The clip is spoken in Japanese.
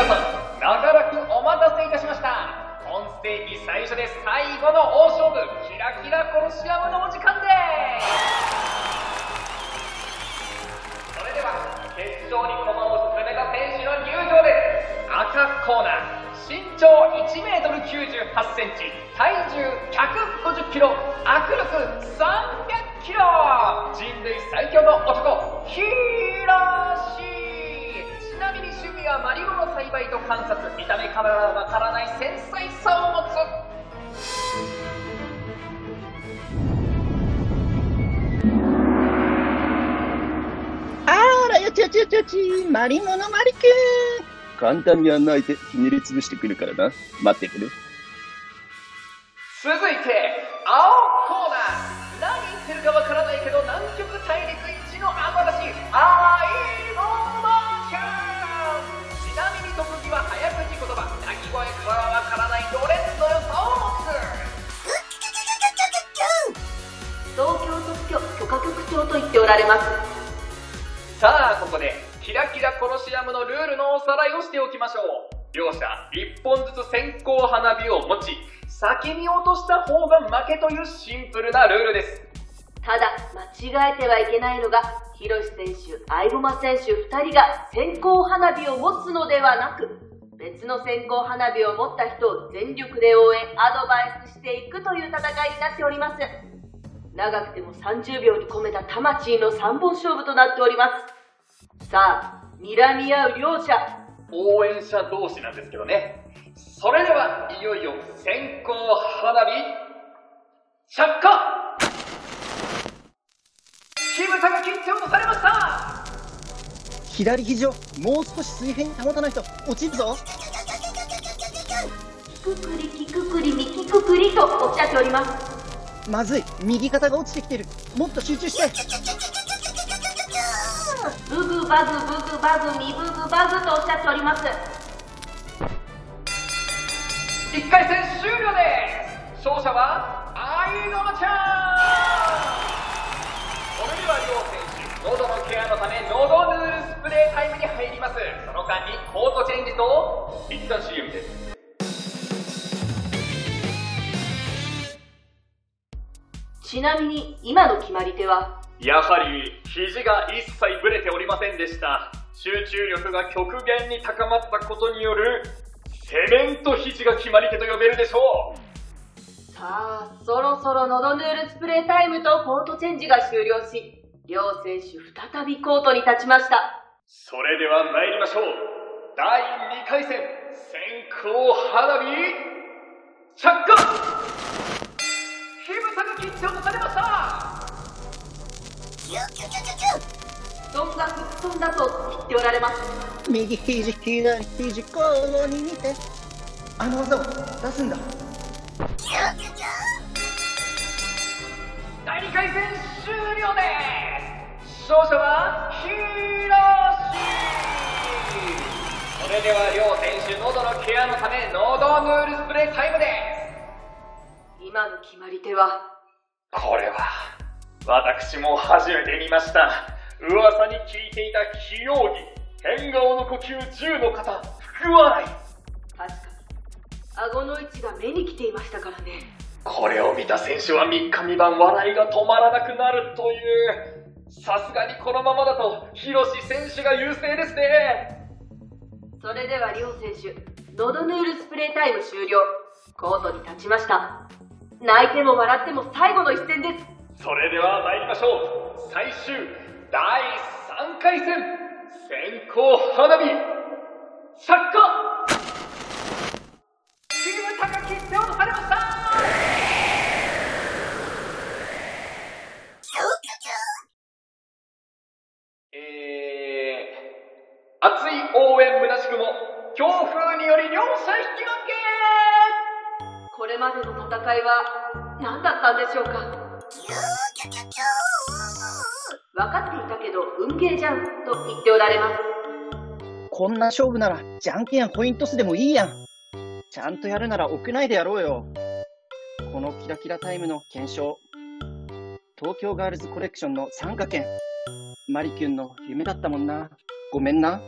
皆さん、長らくお待たせいたしました。本ステージ最初で最後の大勝負、キラキラコロシアムのお時間です。それでは、決勝に駒を進めた選手の入場です。赤コーナー。身長1メートル98センチ、体重150キロ、握力300キロ、人類最強の男、ヒーロシちなみに趣味はマリゴの栽培と観察、見た目からはわからない繊細さを持つ。あらよちよちよちよち、マリモのマリくん。簡単に穴開いてひねり潰してくるからな。待ってくれ。続いて、青コーナー。何言ってるかわからないけど、南極大陸一のアマダシ、アイロンられますさあ、ここで、キラキラコロシアムのルールのおさらいをしておきましょう。両者、1本ずつ線香花火を持ち、先に落とした方が負けというシンプルなルールです。ただ間違えてはいけないのがヒロシ選手相駒選手2人が線香花火を持つのではなく別の線香花火を持った人を全力で応援アドバイスしていくという戦いになっております長くても30秒に込めた魂の3本勝負となっております。さあ睨み合う両者。応援者同士なんですけどね。それでは、いよいよ線香花火、着火!火蓋が切って落とされました!左肘をもう少し水平に保たないと落ちるぞ。キククリキククリミキククリとおっしゃっておりますまずい。右肩が落ちてきてる。もっと集中して。ブグバグブグバグミブグバグとおっしゃっております1回戦終了です勝者はアイノマちゃんそれでは両選手喉のケアのため喉ヌールスプレータイムに入りますその間にコートチェンジと一旦 CM ですちなみに今の決まり手は？やはり肘が一切ぶれておりませんでした。集中力が極限に高まったことによるセメント肘が決まり手と呼べるでしょう。さあそろそろ喉ヌールスプレータイムとコートチェンジが終了し両選手再びコートに立ちました。それでは参りましょう。第2回戦線香花火着火火蓋が切って落とされました布団が吹っ飛んだと言っておられます右肘、左肘、交互に見て。あの技を出すんだ。第2回戦終了です勝者はヒーロシそれでは両選手喉のケアのため喉ヌールスプレータイムです今の決まり手は？これは私も初めて見ました。噂に聞いていた器用技変顔の呼吸10の方福笑い。確かに。顎の位置が目に来ていましたからね。これを見た選手は3日3晩笑いが止まらなくなるという。さすがにこのままだとヒロシ選手が優勢ですね。それでは両選手喉ヌールスプレータイム終了。コートに立ちました泣いても笑っても最後の一戦です。それでは参りましょう。最終第3回戦。線香花火。着火火蓋が切って落とされましたえー、熱い応援虚しくも強風により両者引き分け。これまでの戦いは何だったんでしょうか？分かっていたけど運ゲーじゃんと言っておられますこんな勝負なら、じゃんけんやコイントスでもいいやん。ちゃんとやるなら屋内でやろうよ。このキラキラタイムの検証。東京ガールズコレクションの参加券。マリキュンの夢だったもんな。ごめんな。